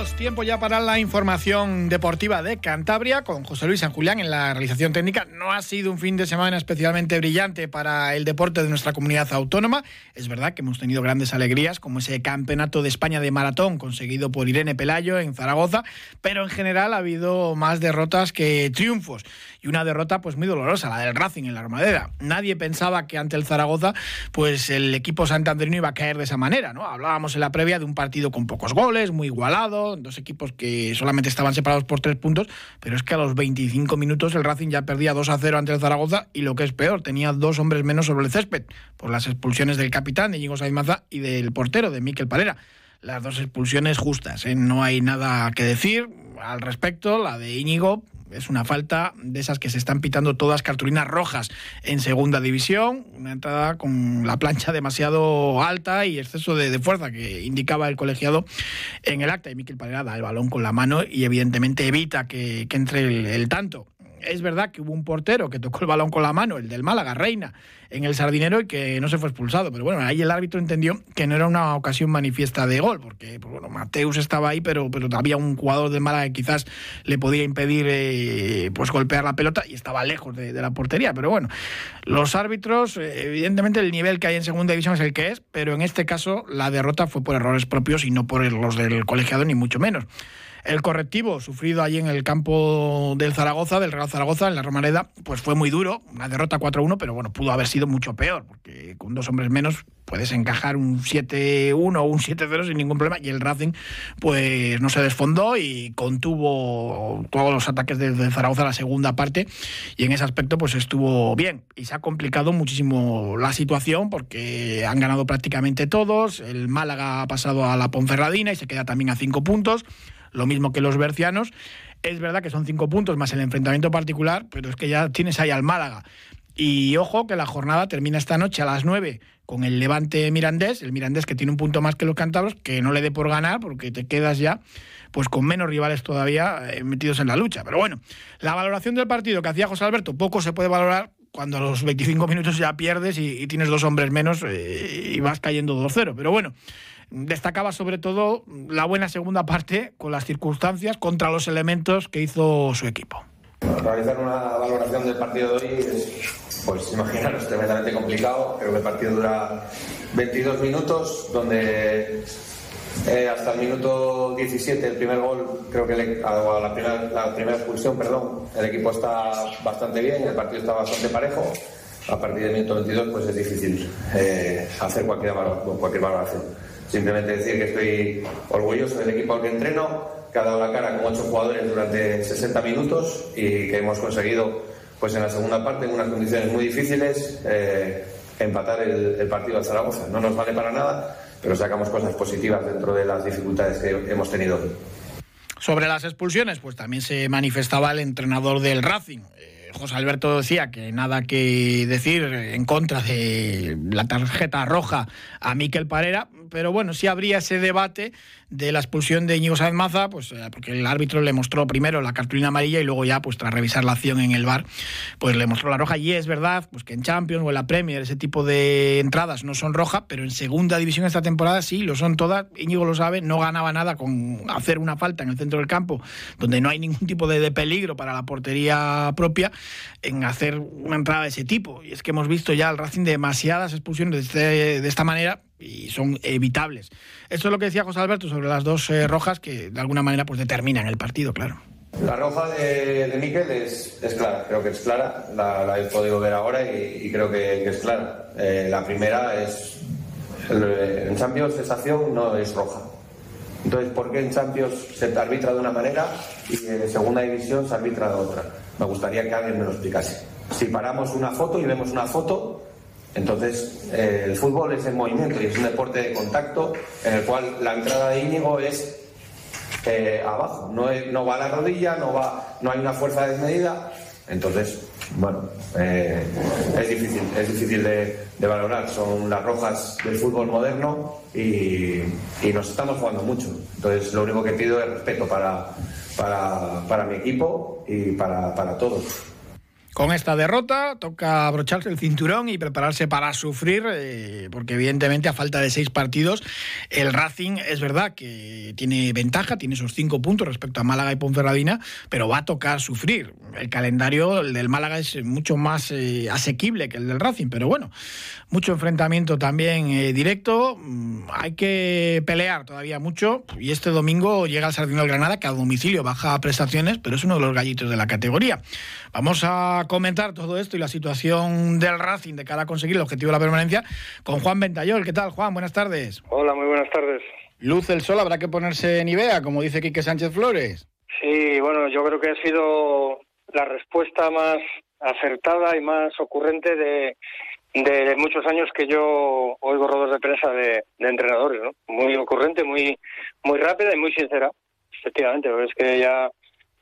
Tiempo ya para la información deportiva de Cantabria con José Luis San Julián en la realización técnica. No ha sido un fin de semana especialmente brillante para el deporte de nuestra comunidad autónoma. Es verdad que hemos tenido grandes alegrías, como ese campeonato de España de maratón conseguido por Irene Pelayo en Zaragoza, pero en general ha habido más derrotas que triunfos y una derrota pues muy dolorosa, la del Racing en la Armadera. Nadie pensaba que ante el Zaragoza pues el equipo santanderino iba a caer de esa manera, ¿no? Hablábamos en la previa de un partido con pocos goles, muy igualado, dos equipos que solamente estaban separados por tres puntos, pero es que a los 25 minutos el Racing ya perdía 2 a 0 ante el Zaragoza y lo que es peor, tenía dos hombres menos sobre el césped por las expulsiones del capitán Íñigo Saimaza y del portero de Miquel Palera las dos expulsiones justas. ¿eh? No hay nada que decir al respecto. La de Íñigo es una falta de esas que se están pitando todas cartulinas rojas en segunda división. Una entrada con la plancha demasiado alta y exceso de, fuerza que indicaba el colegiado en el acta. Y Miquel Palera da el balón con la mano y evidentemente evita que, entre el tanto. Es verdad que hubo un portero que tocó el balón con la mano, el del Málaga, Reina, en el Sardinero y que no se fue expulsado. Pero bueno, ahí el árbitro entendió que no era una ocasión manifiesta de gol, porque pues bueno, Mateus estaba ahí, pero, pero había un jugador del Málaga que quizás le podía impedir eh, pues golpear la pelota y estaba lejos de, la portería. Pero bueno, los árbitros, eh, evidentemente el nivel que hay en segunda división es el que es, pero en este caso la derrota fue por errores propios y no por los del colegiado, ni mucho menos. El correctivo sufrido allí en el campo del Zaragoza, del Real Zaragoza, en la Romareda, pues fue muy duro, una derrota 4-1, pero bueno, pudo haber sido mucho peor, porque con dos hombres menos puedes encajar un 7-1 o un 7-0 sin ningún problema, y el Racing pues no se desfondó y contuvo todos los ataques del Zaragoza la segunda parte, y en ese aspecto pues estuvo bien, y se ha complicado muchísimo la situación, porque han ganado prácticamente todos, el Málaga ha pasado a la Ponferradina y se queda también a cinco puntos, lo mismo que los bercianos. Es verdad que son cinco puntos más el enfrentamiento particular, pero es que ya tienes ahí al Málaga. Y ojo que la jornada termina esta noche a las nueve con el Levante Mirandés, el Mirandés que tiene un punto más que los cántabros, que no le dé por ganar porque te quedas ya pues con menos rivales todavía eh, metidos en la lucha. Pero bueno, la valoración del partido que hacía José Alberto, poco se puede valorar cuando a los 25 minutos ya pierdes y, tienes dos hombres menos eh, y vas cayendo 2-0. Pero bueno, destacaba sobre todo la buena segunda parte con las circunstancias contra los elementos que hizo su equipo. realizar una valoración del partido de hoy es, pues imaginaros, tremendamente complicado. Creo que el partido dura 22 minutos, donde eh, hasta el minuto 17, el primer gol, creo que la, primera, la primera expulsión, perdón, el equipo está bastante bien, el partido está bastante parejo. A partir del minuto 22, pues es difícil eh, hacer cualquier, cualquier valoración. Simplemente decir que estoy orgulloso del equipo al que entreno, que ha dado la cara con ocho jugadores durante 60 minutos y que hemos conseguido, pues en la segunda parte, en unas condiciones muy difíciles, eh, empatar el, partido al Zaragoza. No nos vale para nada, pero sacamos cosas positivas dentro de las dificultades que hemos tenido Sobre las expulsiones, pues también se manifestaba el entrenador del Racing. Eh, José Alberto decía que nada que decir en contra de la tarjeta roja a Miquel Parera, pero bueno, sí habría ese debate de la expulsión de Íñigo Sáenz Maza, pues eh, porque el árbitro le mostró primero la cartulina amarilla y luego ya, pues tras revisar la acción en el bar, pues le mostró la roja. Y es verdad, pues que en Champions o en la Premier ese tipo de entradas no son rojas, pero en segunda división esta temporada sí, lo son todas. Íñigo lo sabe, no ganaba nada con hacer una falta en el centro del campo, donde no hay ningún tipo de, de peligro para la portería propia, en hacer una entrada de ese tipo. Y es que hemos visto ya al Racing demasiadas expulsiones de, este, de esta manera y son evitables. Esto es lo que decía José Alberto sobre las dos eh, rojas que de alguna manera pues determinan el partido, claro. La roja de, de Miquel es, es, clara, creo que es clara, la, la he podido ver ahora y, creo que, es clara. Eh, la primera es, en Champions sensación no es roja. Entonces, ¿por qué en Champions se arbitra de una manera y en segunda división se arbitra de otra? Me gustaría que alguien me lo explicase. Si paramos una foto y vemos una foto, entonces, eh, el fútbol es el movimiento y es un deporte de contacto en el cual la entrada de Íñigo es eh, abajo, no, no, va a la rodilla, no, va, no hay una fuerza desmedida. Entonces, bueno, eh, es difícil, es difícil de, valorar. Son las rojas del fútbol moderno y, nos estamos jugando mucho. Entonces, lo único que pido es respeto para, para, para mi equipo y para, para todos. Con esta derrota. Toca abrocharse el cinturón y prepararse para sufrir, eh, porque evidentemente a falta de seis partidos, el Racing es verdad que tiene ventaja, tiene esos cinco puntos respecto a Málaga y Ponferradina, pero va a tocar sufrir. El calendario del Málaga es mucho más eh, asequible que el del Racing, pero bueno, mucho enfrentamiento también eh, directo. Mm, hay que pelear todavía mucho y este domingo llega el Sardinero Granada que a domicilio baja prestaciones, pero es uno de los gallitos de la categoría. Vamos a comentar todo esto y la situación del Racing de cara a conseguir el objetivo de la permanencia con Juan Ventayol. ¿Qué tal, Juan? Buenas tardes. Hola, muy buenas tardes. Luz el sol, habrá que ponerse en como dice Quique Sánchez Flores. Sí, bueno, yo creo que ha sido la respuesta más acertada y más ocurrente de, de muchos años que yo oigo rodos de prensa de, entrenadores, ¿no? Muy ocurrente, muy muy rápida y muy sincera, efectivamente, es que ya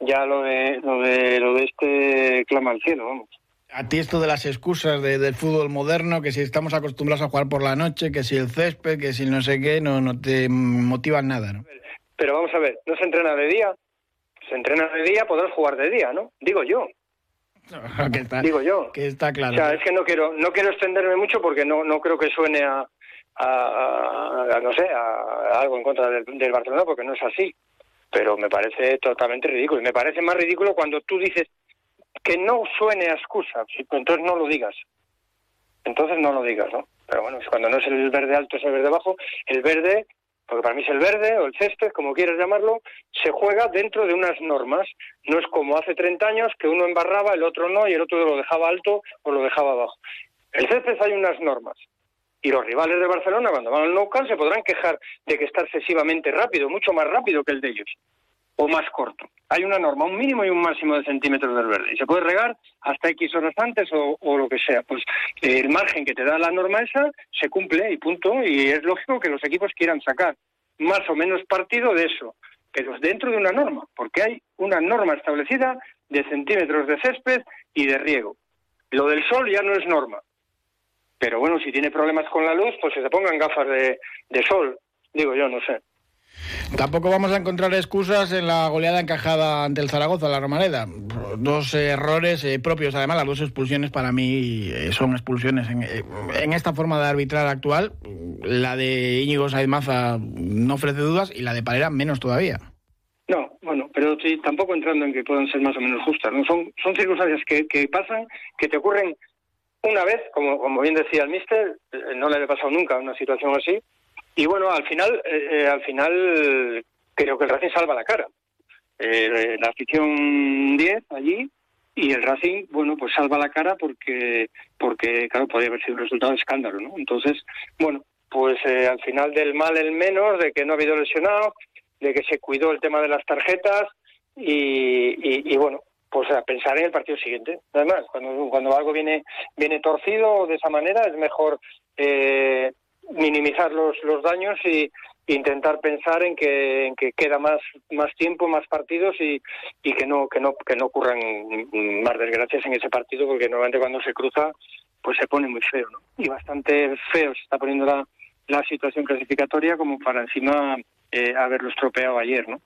ya lo de lo de lo de este clama al cielo, vamos. A ti esto de las excusas de, del fútbol moderno, que si estamos acostumbrados a jugar por la noche, que si el césped, que si no sé qué, no, no te motivan nada, ¿no? Pero vamos a ver, ¿no se entrena de día? Se entrena de día, podrás jugar de día, ¿no? Digo yo. Digo yo. Que está claro. O sea, es que no quiero, no quiero extenderme mucho porque no, no creo que suene a, a, no sé, a, algo en contra del, del Barcelona, porque no es así pero me parece totalmente ridículo. Y me parece más ridículo cuando tú dices que no suene a excusa, entonces no lo digas. Entonces no lo digas, ¿no? Pero bueno, cuando no es el verde alto, es el verde bajo. El verde, porque para mí es el verde o el césped, como quieras llamarlo, se juega dentro de unas normas. No es como hace 30 años que uno embarraba, el otro no, y el otro lo dejaba alto o lo dejaba abajo. El césped hay unas normas. Y los rivales de Barcelona, cuando van al Nou Camp, se podrán quejar de que está excesivamente rápido, mucho más rápido que el de ellos, o más corto. Hay una norma, un mínimo y un máximo de centímetros del verde. Y se puede regar hasta X horas antes o, lo que sea. Pues el margen que te da la norma esa se cumple y punto. Y es lógico que los equipos quieran sacar más o menos partido de eso, pero dentro de una norma, porque hay una norma establecida de centímetros de césped y de riego. Lo del sol ya no es norma, pero bueno, si tiene problemas con la luz, pues que se pongan gafas de, sol, digo yo, no sé. Tampoco vamos a encontrar excusas en la goleada encajada ante el Zaragoza, la Romareda. Dos errores eh, propios, además, las dos expulsiones para mí eh, son expulsiones. En, eh, en, esta forma de arbitrar actual, la de Íñigo Saizmaza no ofrece dudas y la de Parera menos todavía. No, bueno, pero sí, tampoco entrando en que puedan ser más o menos justas. ¿no? Son, son circunstancias que, que pasan, que te ocurren una vez, como, como bien decía el mister, eh, no le había pasado nunca una situación así. Y bueno, al final, eh, eh, al final creo que el Racing salva la cara. la afición 10 allí y el Racing, bueno, pues salva la cara porque, porque claro, podría haber sido un resultado de escándalo, ¿no? Entonces, bueno, pues al final del mal el menos, de que no ha habido lesionado, de que se cuidó el tema de las tarjetas y, y bueno, pues a pensar en el partido siguiente. Además, cuando, cuando algo viene, viene torcido de esa manera, es mejor eh, minimizar los, los daños y intentar pensar en que, en que queda más, más tiempo, más partidos y, y que no, que no, que no ocurran más desgracias en ese partido, porque normalmente cuando se cruza, pues se pone muy feo, ¿no? Y bastante feo se está poniendo la, la situación clasificatoria como para encima eh, haberlo estropeado ayer, ¿no?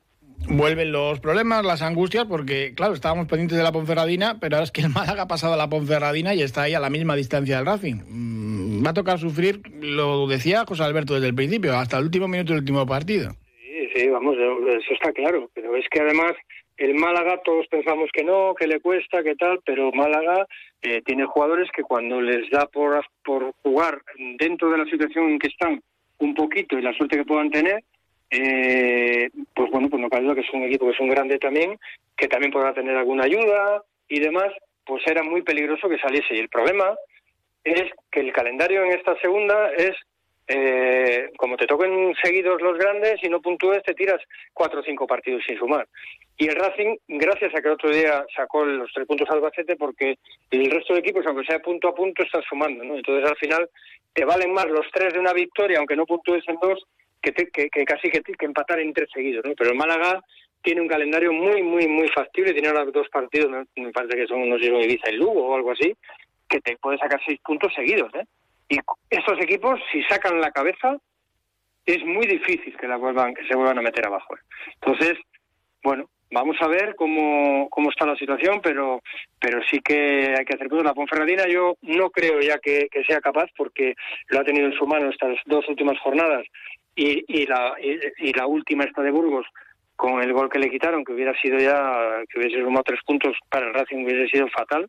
Vuelven los problemas, las angustias, porque, claro, estábamos pendientes de la Ponferradina, pero ahora es que el Málaga ha pasado a la Ponferradina y está ahí a la misma distancia del Racing. Mm, va a tocar sufrir, lo decía José Alberto desde el principio, hasta el último minuto del último partido. Sí, sí, vamos, eso está claro, pero es que además el Málaga todos pensamos que no, que le cuesta, que tal, pero Málaga eh, tiene jugadores que cuando les da por, por jugar dentro de la situación en que están un poquito y la suerte que puedan tener, eh, pues bueno, pues no cabe duda que es un equipo que es un grande también, que también podrá tener alguna ayuda y demás, pues era muy peligroso que saliese. Y el problema es que el calendario en esta segunda es, eh, como te toquen seguidos los grandes y no puntúes, te tiras cuatro o cinco partidos sin sumar. Y el Racing, gracias a que el otro día sacó los tres puntos al Albacete, porque el resto de equipos, aunque sea punto a punto, están sumando, ¿no? Entonces al final te valen más los tres de una victoria, aunque no puntúes en dos, que, que, casi que, que empatar en tres seguidos, ¿no? Pero el Málaga tiene un calendario muy, muy, muy factible, tiene ahora dos partidos, me parece que son, no sé, Ibiza y Lugo o algo así, que te puede sacar seis puntos seguidos, ¿eh? Y estos equipos, si sacan la cabeza, es muy difícil que la vuelvan, que se vuelvan a meter abajo. ¿eh? Entonces, bueno, Vamos a ver cómo, cómo está la situación, pero, pero sí que hay que hacer cosas. La Ponferradina yo no creo ya que, sea capaz porque lo ha tenido en su mano estas dos últimas jornadas y, y, la, y, la última esta de Burgos con el gol que le quitaron, que hubiera sido ya, que hubiese sumado tres puntos para el Racing, hubiese sido fatal.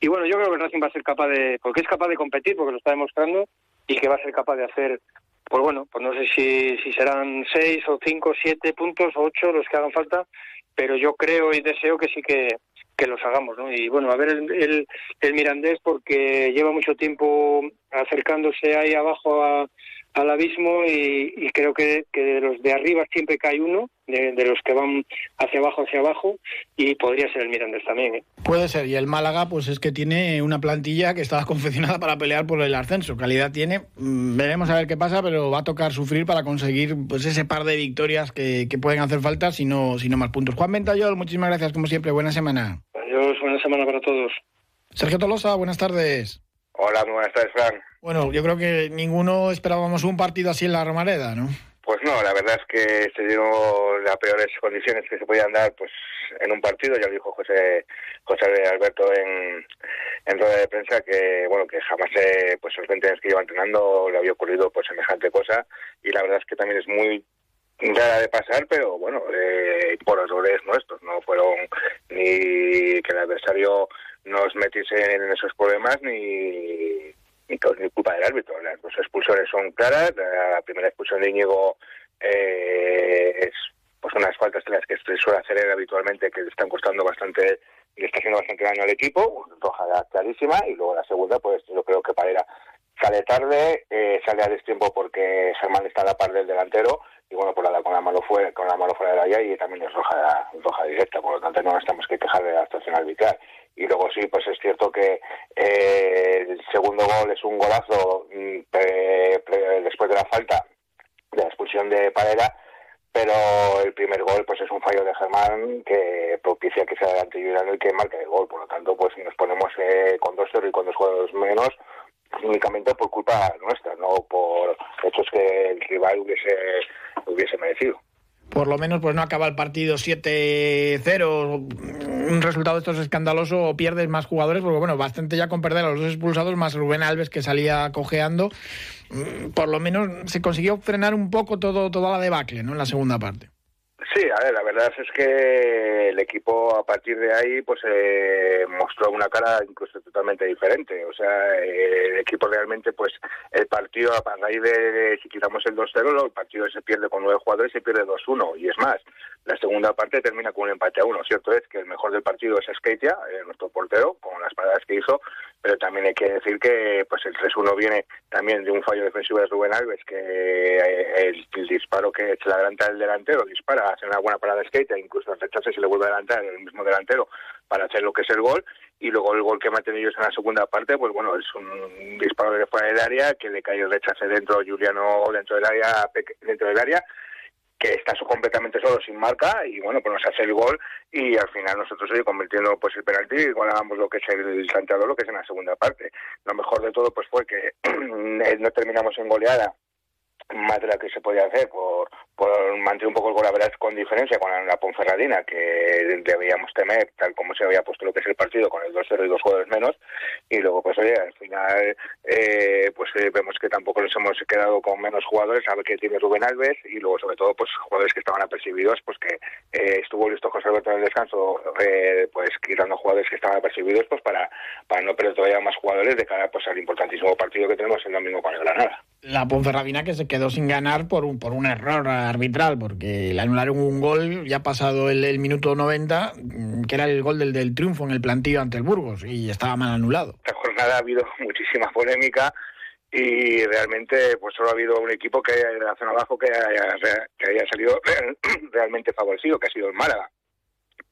Y bueno, yo creo que el Racing va a ser capaz de, porque es capaz de competir, porque lo está demostrando, y que va a ser capaz de hacer pues bueno, pues no sé si, si serán seis o cinco, siete puntos o ocho los que hagan falta, pero yo creo y deseo que sí que, que los hagamos, ¿no? Y bueno, a ver el, el, Mirandés porque lleva mucho tiempo acercándose ahí abajo al abismo y, creo que, que, de los de arriba siempre cae uno, de, los que van hacia abajo, hacia abajo, y podría ser el Mirandés también. ¿eh? Puede ser, y el Málaga pues es que tiene una plantilla que estaba confeccionada para pelear por el ascenso, calidad tiene, mm, veremos a ver qué pasa, pero va a tocar sufrir para conseguir pues ese par de victorias que, que pueden hacer falta, si no, si no más puntos. Juan Ventayol, muchísimas gracias como siempre, buena semana. Adiós, buena semana para todos. Sergio Tolosa, buenas tardes. Hola, muy buenas tardes, Fran. Bueno, yo creo que ninguno esperábamos un partido así en la Romareda, ¿no? Pues no, la verdad es que se dieron las peores condiciones que se podían dar pues en un partido, ya lo dijo José José Alberto en, en rueda de prensa que bueno que jamás eh, pues los 20 años que lleva entrenando le había ocurrido pues semejante cosa y la verdad es que también es muy rara de pasar, pero bueno, eh, por errores nuestros, no fueron ni que el adversario nos metiese en esos problemas ni, ni, culpa del árbitro. Las dos expulsiones son claras. La primera expulsión de Íñigo eh, es pues unas faltas de las que se suele hacer habitualmente que le están costando bastante le está haciendo bastante daño al equipo, roja clarísima, y luego la segunda, pues yo creo que Parera sale tarde, eh, sale a destiempo porque Germán está a la par del delantero y bueno, por la, con la mano fuera, con la mano fuera de allá y también es roja, roja directa, por lo tanto no nos tenemos que quejar de la actuación arbitral. Y luego sí, pues es cierto que eh, el segundo gol es un golazo mm, después de la falta, de la expulsión de Parera, pero el primer gol pues es un fallo de Germán que propicia que sea adelante Juliano y que marque el gol, por lo tanto pues nos ponemos eh, con dos 0 y con dos jugadores menos únicamente por culpa nuestra, no por hechos que el rival hubiese, hubiese merecido. Por lo menos pues no acaba el partido 7-0, un resultado de estos escandaloso o pierdes más jugadores, porque bueno, bastante ya con perder a los dos expulsados, más Rubén Alves que salía cojeando, mm, por lo menos se consiguió frenar un poco todo, toda la debacle ¿no? en la segunda parte. Sí, a ver, la verdad es que el equipo a partir de ahí pues eh, mostró una cara incluso totalmente diferente. O sea, el equipo realmente pues el partido a raíz de, si quitamos el 2-0, el partido se pierde con nueve jugadores y se pierde 2-1. Y es más, la segunda parte termina con un empate a uno. Cierto es que el mejor del partido es Skeitia, eh, nuestro portero, con las paradas que hizo, pero también hay que decir que pues el 3-1 viene también de un fallo defensivo de Rubén Alves, que eh, el, disparo que se adelanta el delantero, dispara, hace una buena parada incluso rechaza y se le vuelve a adelantar el mismo delantero para hacer lo que es el gol, y luego el gol que meten ellos en la segunda parte, pues bueno, es un disparo de fuera del área, que le cae el rechace dentro, Juliano dentro del área, dentro del área, que está completamente solo sin marca y bueno pues nos hace el gol y al final nosotros hoy convirtiendo pues el penalti y ganamos lo que es el tanteador lo que es en la segunda parte. Lo mejor de todo pues fue que no terminamos en goleada más de la que se podía hacer por, por mantener un poco el gol a con diferencia con la, Ponferradina que debíamos temer tal como se había puesto lo que es el partido con el 2-0 y dos jugadores menos. Y luego pues oye al final eh, pues eh, vemos que tampoco nos hemos quedado con menos jugadores. A ver qué tiene Rubén Alves y luego sobre todo pues jugadores que estaban apercibidos pues que eh, estuvo listo José Alberto en el descanso pues quitando jugadores que estaban apercibidos pues para, para no perder todavía más jugadores de cara pues al importantísimo partido que tenemos el domingo con el Granada. La Ponferradina que se quedó sin ganar por un, por un error arbitral, porque le anularon un gol ya pasado el, minuto 90, mm, que era el gol del, del triunfo en el plantillo ante el Burgos, y estaba mal anulado. Esta jornada ha habido muchísima polémica y realmente pues solo ha habido un equipo que de la zona abajo que haya, que haya salido realmente favorecido, que ha sido el Málaga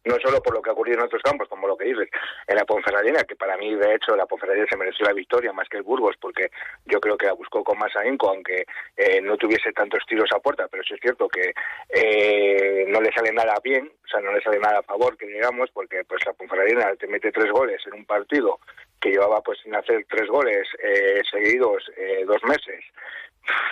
no solo por lo que ha ocurrido en otros campos, como lo que dices, en la Ponferradina, que para mí, de hecho, la Ponferradina se mereció la victoria más que el Burgos, porque yo creo que la buscó con más ahínco, aunque eh, no tuviese tantos tiros a puerta, pero sí es cierto que eh, no le sale nada bien, o sea, no le sale nada a favor, que digamos, porque pues la Ponferradina te mete tres goles en un partido que llevaba pues sin hacer tres goles eh, seguidos dos meses,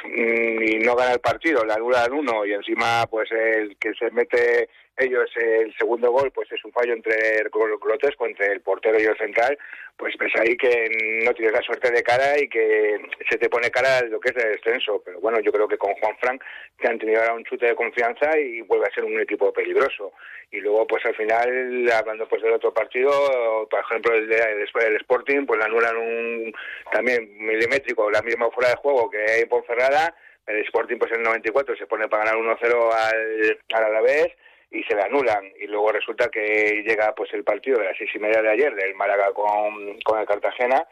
y no gana el partido, le anulan uno y encima pues el que se mete ellos el segundo gol pues es un fallo entre grotesco entre el portero y el central, pues ves ahí que no tienes la suerte de cara y que se te pone cara lo que es el descenso. Pero bueno, yo creo que con Juan Frank te han tenido ahora un chute de confianza y vuelve a ser un equipo peligroso. Y luego pues al final, hablando pues del otro partido, por ejemplo el, de, el Sporting, pues le anulan un también milimétrico, la misma fuera de juego que hay en Ponferrada el Sporting pues en el 94 se pone para ganar 1-0 al, al Alavés y se le anulan y luego resulta que llega pues el partido de las seis y media de ayer del Málaga con, con el Cartagena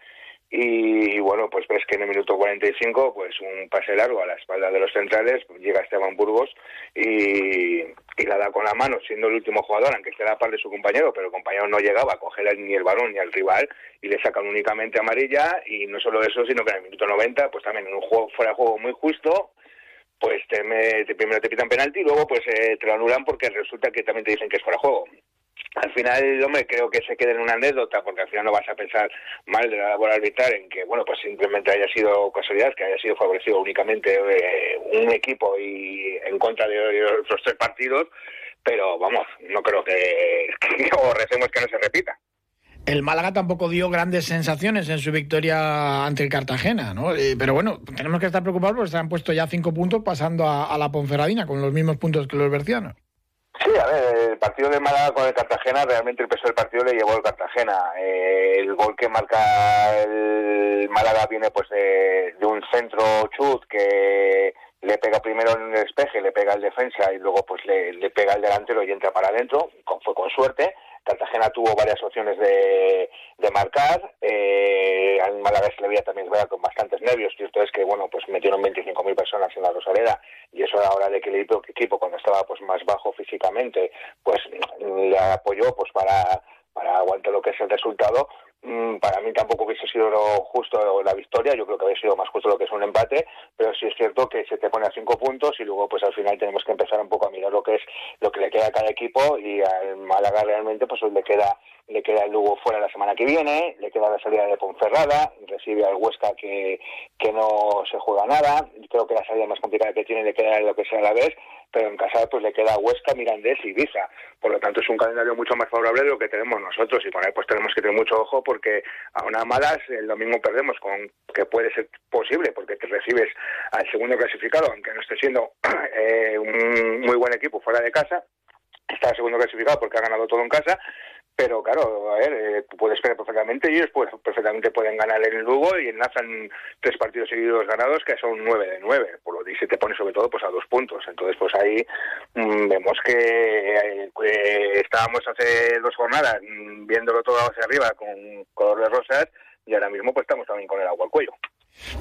y, bueno, pues ves que en el minuto 45, pues un pase largo a la espalda de los centrales, pues llega Esteban Burgos y, y, la da con la mano, siendo el último jugador, aunque esté a la par de su compañero, pero el compañero no llegaba a coger ni el balón ni al rival y le sacan únicamente amarilla y no solo eso, sino que en el minuto 90, pues también en un juego fuera de juego muy justo, pues te, me, primero te pitan penalti y luego pues eh, te lo anulan porque resulta que también te dicen que es fuera de juego al final, hombre, creo que se quede en una anécdota, porque al final no vas a pensar mal de la labor arbitral en que, bueno, pues simplemente haya sido casualidad, que haya sido favorecido únicamente eh, un equipo y en contra de los tres partidos, pero vamos, no creo que, o recemos que no se repita. El Málaga tampoco dio grandes sensaciones en su victoria ante el Cartagena, ¿no? Eh, pero bueno, tenemos que estar preocupados porque se han puesto ya cinco puntos pasando a, la Ponferradina con los mismos puntos que los bercianos. Sí, a ver, el partido de Málaga con el Cartagena, realmente el peso del partido le llevó el Cartagena. Eh, el gol que marca el Málaga viene pues de, un centro chut que le pega primero en el despeje, le pega el defensa y luego pues le, le pega el delantero y entra para adentro, fue con suerte. Cartagena tuvo varias opciones de, de marcar. Eh, al Málaga se le veía también con bastantes nervios. Cierto es que bueno, pues metieron 25.000 personas en la Rosaleda y eso a la hora de que el equipo, cuando estaba pues más bajo físicamente, pues le apoyó pues para para aguantar lo que es el resultado. Mm, para mí tampoco hubiese sido justo la victoria, yo creo que habría sido más justo lo que es un empate, pero sí es cierto que se te pone a cinco puntos y luego pues al final tenemos que empezar un poco a mirar lo que es lo que le queda a cada equipo y al Málaga realmente pues le queda le queda el Lugo fuera la semana que viene, le queda la salida de Ponferrada, recibe al Huesca que, que no se juega nada, creo que la salida más complicada que tiene le queda lo que sea a la vez, pero en casa pues le queda Huesca, Mirandés y Ibiza. Por lo tanto es un calendario mucho más favorable de lo que tenemos nosotros. Y con él pues tenemos que tener mucho ojo porque a una malas el domingo perdemos con que puede ser posible porque te recibes al segundo clasificado, aunque no esté siendo eh, un muy buen equipo fuera de casa, está segundo clasificado porque ha ganado todo en casa, pero claro, a ver, eh, puedes esperar perfectamente ellos pues, perfectamente pueden ganar en Lugo y enlazan tres partidos seguidos ganados que son nueve de nueve, por lo que se te pone sobre todo pues a dos puntos. Entonces pues ahí mm, vemos que eh, estábamos hace dos jornadas mm, viéndolo todo hacia arriba con color de rosas y ahora mismo pues estamos también con el agua al cuello.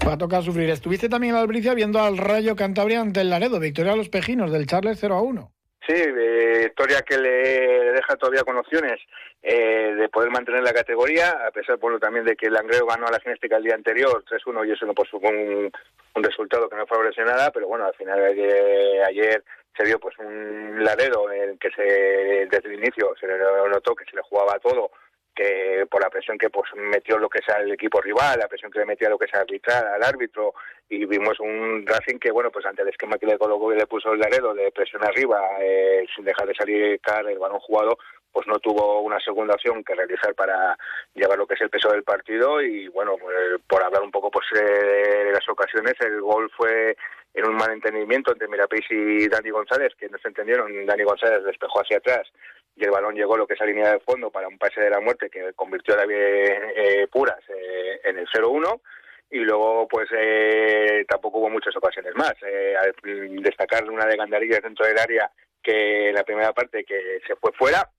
Va a tocar sufrir. Estuviste también en la Albricia viendo al Rayo Cantabria ante el Laredo, victoria a los Pejinos del Charles 0 a 1. Sí, victoria que le deja todavía con opciones eh, de poder mantener la categoría, a pesar bueno, también de que Langreo ganó a la Ginéstica el día anterior 3-1 y eso no pues, fue un, un, resultado que no favoreció nada, pero bueno, al final ayer, ayer se vio pues un Laredo en el que se desde el inicio se le notó que se le jugaba todo que por la presión que pues metió lo que sea el equipo rival, la presión que le metía lo que sea arbitral al árbitro y vimos un Racing que bueno pues ante el esquema que le colocó y le puso el Laredo de presión arriba eh, sin dejar de salir el balón jugado pues no tuvo una segunda opción que realizar para llevar lo que es el peso del partido y bueno pues, por hablar un poco pues eh, de las ocasiones el gol fue en un malentendimiento entre Mirapés y Dani González que no se entendieron Dani González despejó hacia atrás y el balón llegó lo que es la línea de fondo para un pase de la muerte que convirtió a David eh, Puras eh, en el 0-1 y luego pues eh, tampoco hubo muchas ocasiones más. Eh, destacar una de Gandarillas dentro del área que en la primera parte que se fue fuera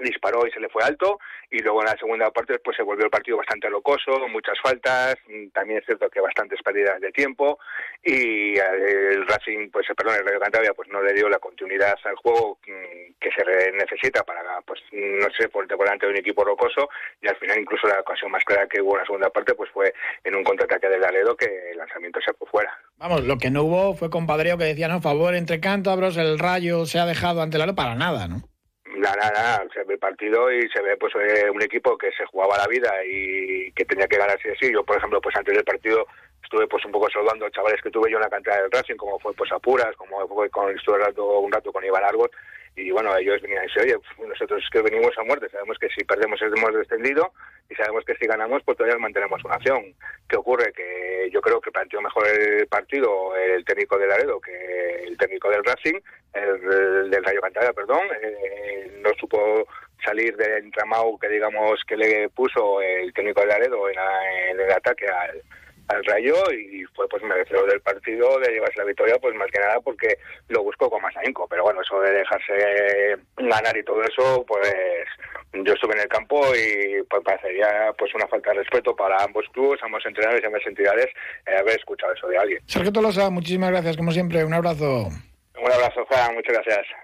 disparó y se le fue alto y luego en la segunda parte pues se volvió el partido bastante locoso, muchas faltas, mm, también es cierto que bastantes pérdidas de tiempo y el Racing, pues perdón, el Rayo Cantabria pues no le dio la continuidad al juego mm, que se necesita para, pues no sé, por delante de un equipo rocoso y al final incluso la ocasión más clara que hubo en la segunda parte pues fue en un contraataque del Aledo que el lanzamiento se fue fuera. Vamos, lo que no hubo fue compadreo que decía, no, favor entre cántabros, el Rayo se ha dejado ante Aledo para nada, ¿no? Nada, nada, se ve el partido y se ve pues eh, un equipo que se jugaba la vida y que tenía que ganar así así. Yo, por ejemplo, pues antes del partido estuve pues un poco saludando a chavales que tuve yo en la cantera del Racing, como fue pues Apuras, como fue con, estuve un rato, un rato con Iván Arbot y bueno, ellos venían y dicen, oye, nosotros que venimos a muerte, sabemos que si perdemos hemos descendido y sabemos que si ganamos pues todavía mantenemos una acción. ¿Qué ocurre? Que yo creo que planteó mejor el partido el técnico del Laredo que el técnico del Racing, el, del Rayo Cantabria, perdón, eh, no supo salir del entramado que digamos que le puso el técnico del Laredo en, en el ataque al al Rayo y fue pues merecedor del partido de llevarse la victoria pues más que nada porque lo buscó con más ahínco. Pero bueno eso de dejarse ganar y todo eso pues yo estuve en el campo y pues parecería pues una falta de respeto para ambos clubes ambos entrenadores y ambas entidades eh, haber escuchado eso de alguien. Sergio Tolosa muchísimas gracias como siempre. Un abrazo. Un abrazo Juan muchas gracias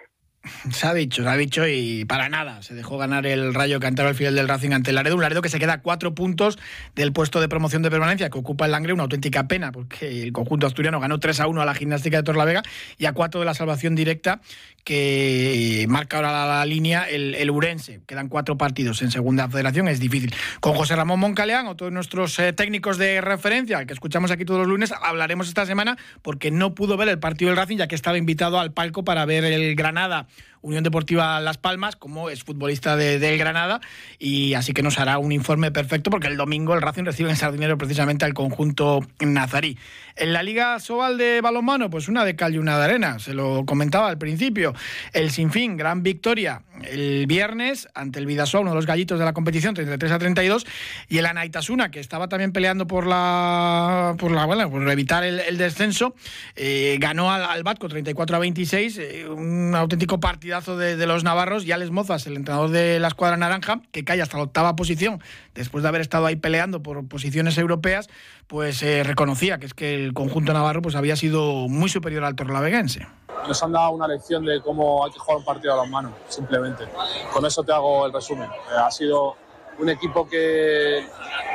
se ha dicho, se ha dicho y para nada. Se dejó ganar el Rayo Cantaro al final del Racing ante el Laredo. Un Laredo que se queda a cuatro puntos del puesto de promoción de permanencia que ocupa el Langre. Una auténtica pena porque el conjunto asturiano ganó 3 a 1 a la gimnástica de Torlavega y a 4 de la salvación directa que marca ahora la, línea el, Urense. Quedan cuatro partidos en segunda federación, es difícil. Con José Ramón Moncaleán, otro de nuestros eh, técnicos de referencia, que escuchamos aquí todos los lunes, hablaremos esta semana porque no pudo ver el partido del Racing ya que estaba invitado al palco para ver el Granada Unión Deportiva Las Palmas, como es futbolista de, del Granada, y así que nos hará un informe perfecto porque el domingo el Racing recibe en Sardinero precisamente al conjunto nazarí. En la Liga Sobal de balonmano, pues una de cal una de arena, se lo comentaba al principio. El Sinfín, gran victoria el viernes ante el Vidasoa, uno de los gallitos de la competición, 33 a 32, y el Anaitasuna, que estaba también peleando por la por la bueno, por evitar el, descenso, eh, ganó al, al, Batco 34 a 26, eh, un auténtico partidazo de, los navarros, y Alex Mozas, el entrenador de la escuadra naranja, que cae hasta la octava posición, después de haber estado ahí peleando por posiciones europeas, pues eh, reconocía que es que el conjunto navarro pues había sido muy superior al torlaveguense nos han dado una lección de cómo hay que jugar un partido a las manos, simplemente. Con eso te hago el resumen. Eh, ha sido un equipo que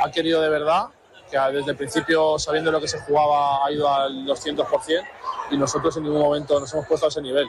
ha querido de verdad, que desde el principio, sabiendo lo que se jugaba, ha ido al 200% y nosotros en ningún momento nos hemos puesto a ese nivel.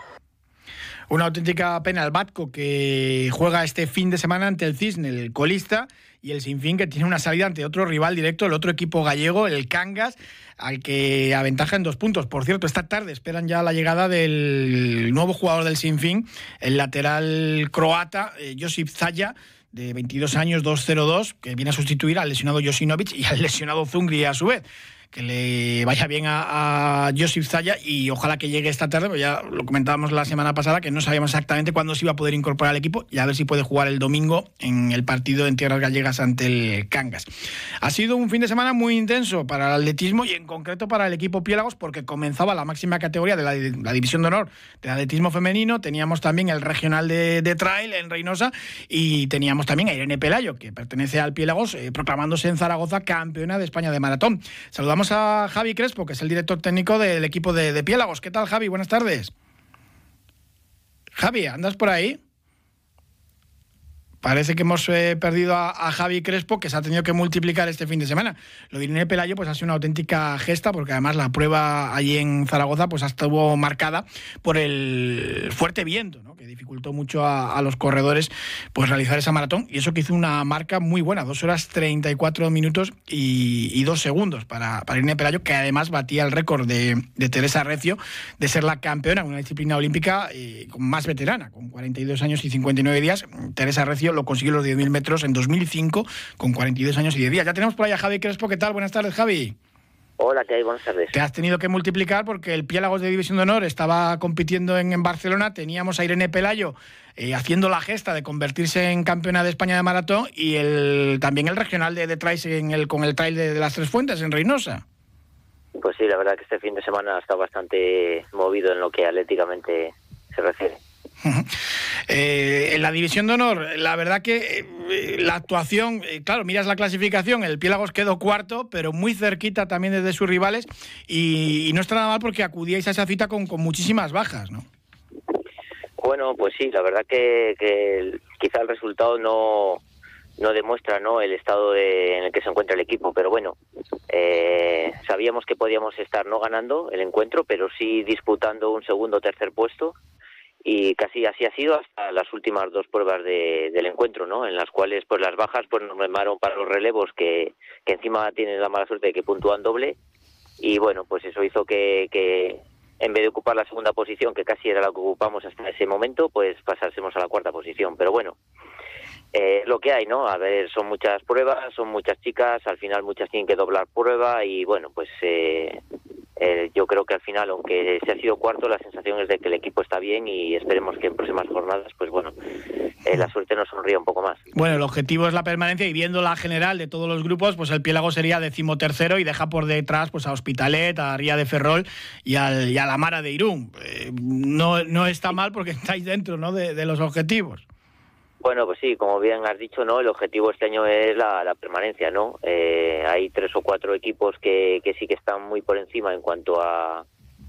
Una auténtica pena el Batco que juega este fin de semana ante el Cisne, el colista, y el Sinfín que tiene una salida ante otro rival directo, el otro equipo gallego, el Cangas, al que aventaja en dos puntos. Por cierto, esta tarde esperan ya la llegada del nuevo jugador del Sinfín, el lateral croata, eh, Josip Zaya de 22 años, 2-0-2, que viene a sustituir al lesionado Josinovic y al lesionado Zungri a su vez que le vaya bien a, a Josip Zaya y ojalá que llegue esta tarde, pues ya lo comentábamos la semana pasada, que no sabíamos exactamente cuándo se iba a poder incorporar al equipo y a ver si puede jugar el domingo en el partido en Tierras Gallegas ante el Cangas. Ha sido un fin de semana muy intenso para el atletismo y en concreto para el equipo Piélagos porque comenzaba la máxima categoría de la, División de Honor del atletismo femenino, teníamos también el regional de, trail en Reynosa y teníamos también a Irene Pelayo, que pertenece al Piélagos, eh, proclamándose en Zaragoza campeona de España de maratón. Saludamos Vamos a Javi Crespo, que es el director técnico del equipo de, Piélagos. ¿Qué tal, Javi? Buenas tardes. Javi, ¿andas por ahí? Parece que hemos eh, perdido a, Javi Crespo, que se ha tenido que multiplicar este fin de semana. Lo de Pelayo pues, ha sido una auténtica gesta, porque además la prueba allí en Zaragoza pues, estuvo marcada por el fuerte viento, ¿no? Dificultó mucho a, los corredores pues, realizar esa maratón. Y eso que hizo una marca muy buena, dos horas 34 minutos y, y dos segundos para, para Irene Pelayo, que además batía el récord de, Teresa Recio de ser la campeona en una disciplina olímpica eh, más veterana, con 42 años y 59 días. Teresa Recio lo consiguió los 10.000 metros en 2005 con 42 años y 10 días. Ya tenemos por ahí a Javi Crespo. ¿Qué tal? Buenas tardes, Javi. Hola, ¿qué hay? Buenas tardes. Te has tenido que multiplicar porque el Piélagos de División de Honor estaba compitiendo en, Barcelona, teníamos a Irene Pelayo eh, haciendo la gesta de convertirse en campeona de España de maratón y el, también el regional de, de en el, con el trail de, de, las Tres Fuentes en Reynosa. Pues sí, la verdad que este fin de semana está bastante movido en lo que atléticamente se refiere. Eh, en la división de honor, la verdad que eh, la actuación, eh, claro, miras la clasificación, el Piélagos quedó cuarto, pero muy cerquita también desde sus rivales y, no está nada mal porque acudíais a esa cita con, muchísimas bajas, ¿no? Bueno, pues sí, la verdad que, quizá el resultado no, no demuestra ¿no? el estado en el que se encuentra el equipo, pero bueno, sabíamos que podíamos estar no ganando el encuentro, pero sí disputando un segundo o tercer puesto y casi así ha sido hasta las últimas dos pruebas del encuentro, ¿no? En las cuales pues las bajas pues nos mermaron para los relevos que, que encima tienen la mala suerte de que puntúan doble y bueno pues eso hizo que, que, en vez de ocupar la segunda posición, que casi era la que ocupamos hasta ese momento, pues pasásemos a la cuarta posición. Pero bueno, eh, lo que hay, ¿no? A ver, son muchas pruebas, son muchas chicas, al final muchas tienen que doblar prueba y bueno, pues eh, eh, yo creo que al final, aunque se ha sido cuarto, la sensación es de que el equipo está bien y esperemos que en próximas jornadas, pues bueno, eh, la suerte nos sonría un poco más. Bueno, el objetivo es la permanencia y viendo la general de todos los grupos, pues el Piélago sería decimotercero y deja por detrás pues a Hospitalet, a Ría de Ferrol y, al, y a la Mara de Irún. Eh, no, no está mal porque estáis dentro ¿no? de, de los objetivos. Bueno, pues sí, como bien has dicho, ¿no? El objetivo este año es la, la permanencia, ¿no? Eh, hay tres o cuatro equipos que, que sí que están muy por encima en cuanto a, a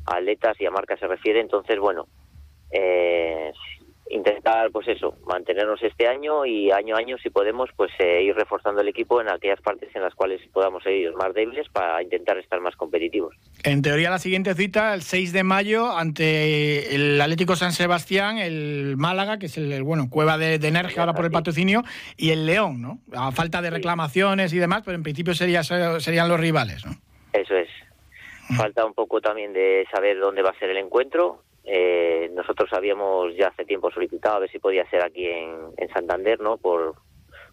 atletas y a marcas se refiere, entonces, bueno, eh, intentar, pues eso, mantenernos este año y año a año, si podemos, pues eh, ir reforzando el equipo en aquellas partes en las cuales podamos ser más débiles para intentar estar más competitivos. En teoría, la siguiente cita, el 6 de mayo, ante el Atlético San Sebastián, el Málaga, que es el, bueno, Cueva de, de Nerja ahora por el patrocinio, y el León, ¿no? A falta de reclamaciones y demás, pero en principio sería, serían los rivales, ¿no? Eso es. Falta un poco también de saber dónde va a ser el encuentro. Eh, nosotros habíamos ya hace tiempo solicitado a ver si podía ser aquí en, en Santander, ¿no? Por,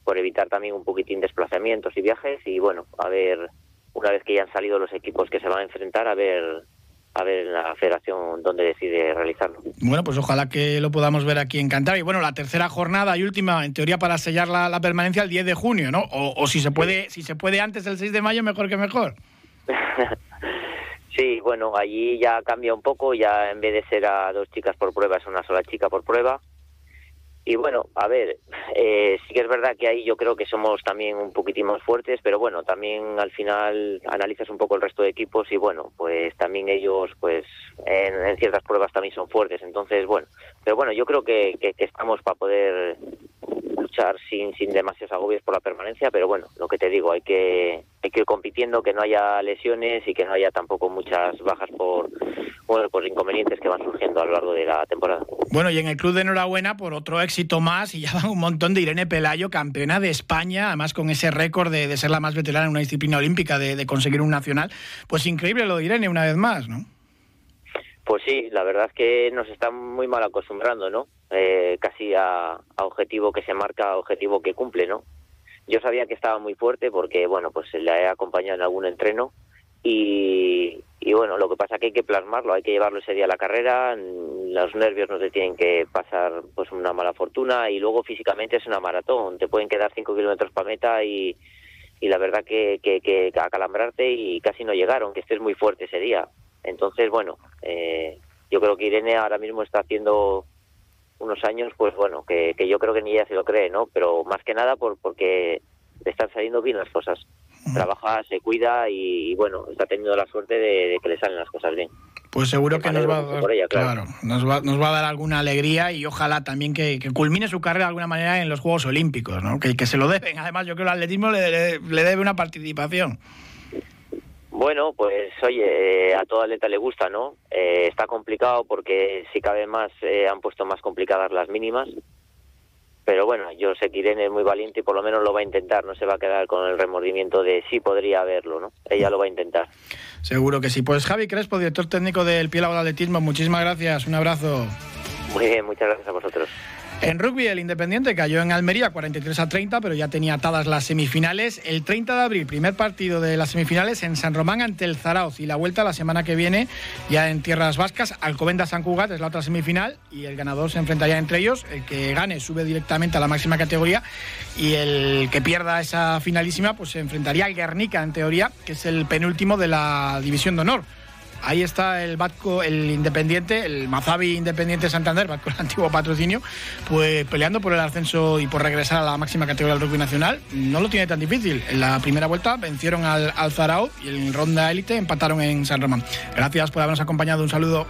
por evitar también un poquitín desplazamientos y viajes y bueno, a ver, una vez que ya han salido los equipos que se van a enfrentar, a ver a ver en la federación dónde decide realizarlo. Bueno, pues ojalá que lo podamos ver aquí en Cantabria. Y bueno, la tercera jornada y última, en teoría, para sellar la, la permanencia el 10 de junio, ¿no? O, o, si se puede, si se puede antes del 6 de mayo, mejor que mejor. sí, bueno, allí ya cambia un poco, ya en vez de ser a dos chicas por prueba, es una sola chica por prueba. Y bueno, a ver, eh, sí que es verdad que ahí yo creo que somos también un poquitín más fuertes, pero bueno, también al final analizas un poco el resto de equipos y bueno, pues también ellos pues en, en ciertas pruebas también son fuertes, entonces bueno, pero bueno, yo creo que, que, que estamos para poder sin, sin demasiados agobios por la permanencia, pero bueno, lo que te digo, hay que, hay que ir compitiendo, que no haya lesiones y que no haya tampoco muchas bajas por, bueno, por inconvenientes que van surgiendo a lo largo de la temporada. Bueno, y en el club de enhorabuena por otro éxito más y ya van un montón de Irene Pelayo, campeona de España, además con ese récord de, de ser la más veterana en una disciplina olímpica, de conseguir un nacional. Pues increíble lo de Irene una vez más, ¿no? Pues sí, la verdad es que nos están muy mal acostumbrando, ¿no? Eh, casi a, objetivo que se marca, objetivo que cumple, ¿no? Yo sabía que estaba muy fuerte porque, bueno, pues la he acompañado en algún entreno y, y bueno, lo que pasa es que hay que plasmarlo, hay que llevarlo ese día a la carrera, los nervios no te tienen que pasar pues una mala fortuna y luego físicamente es una maratón, te pueden quedar 5 kilómetros para meta y, la verdad que, acalambrarte y casi no llegaron, que estés muy fuerte ese día. Entonces, bueno, eh, yo creo que Irene ahora mismo está haciendo unos años, pues bueno, que, que yo creo que ni ella se lo cree, ¿no? Pero más que nada por, porque le están saliendo bien las cosas. Trabaja, se cuida y, y bueno, está teniendo la suerte de, de, que le salen las cosas bien. Pues seguro que nos va, a dar, ella, claro. Claro, nos, va, nos va a dar alguna alegría y ojalá también que, que, culmine su carrera de alguna manera en los Juegos Olímpicos, ¿no? Que, que se lo deben. Además, yo creo que el atletismo le, le, le debe una participación. Bueno, pues oye, eh, a todo atleta le gusta, ¿no? Eh, está complicado porque si cabe más eh, han puesto más complicadas las mínimas. Pero bueno, yo sé que Irene es muy valiente y por lo menos lo va a intentar, no se va a quedar con el remordimiento de sí podría haberlo, ¿no? Ella lo va a intentar. Seguro que sí. Pues Javi Crespo, director técnico del Piélago de Atletismo, muchísimas gracias, un abrazo. Muy bien, muchas gracias a vosotros. En rugby, el Independiente cayó en Almería 43 a 30, pero ya tenía atadas las semifinales. El 30 de abril, primer partido de las semifinales en San Román ante el Zarauz. Y la vuelta la semana que viene, ya en Tierras Vascas, Alcobenda San Cugat es la otra semifinal. Y el ganador se enfrentaría entre ellos. El que gane sube directamente a la máxima categoría. Y el que pierda esa finalísima, pues se enfrentaría al Guernica, en teoría, que es el penúltimo de la División de Honor. Ahí está el Batco, el Independiente, el Mazabi Independiente Santander, Batco el antiguo patrocinio, pues peleando por el ascenso y por regresar a la máxima categoría del rugby nacional. No lo tiene tan difícil. En la primera vuelta vencieron al, al Zarao y en ronda élite empataron en San Román. Gracias por habernos acompañado. Un saludo.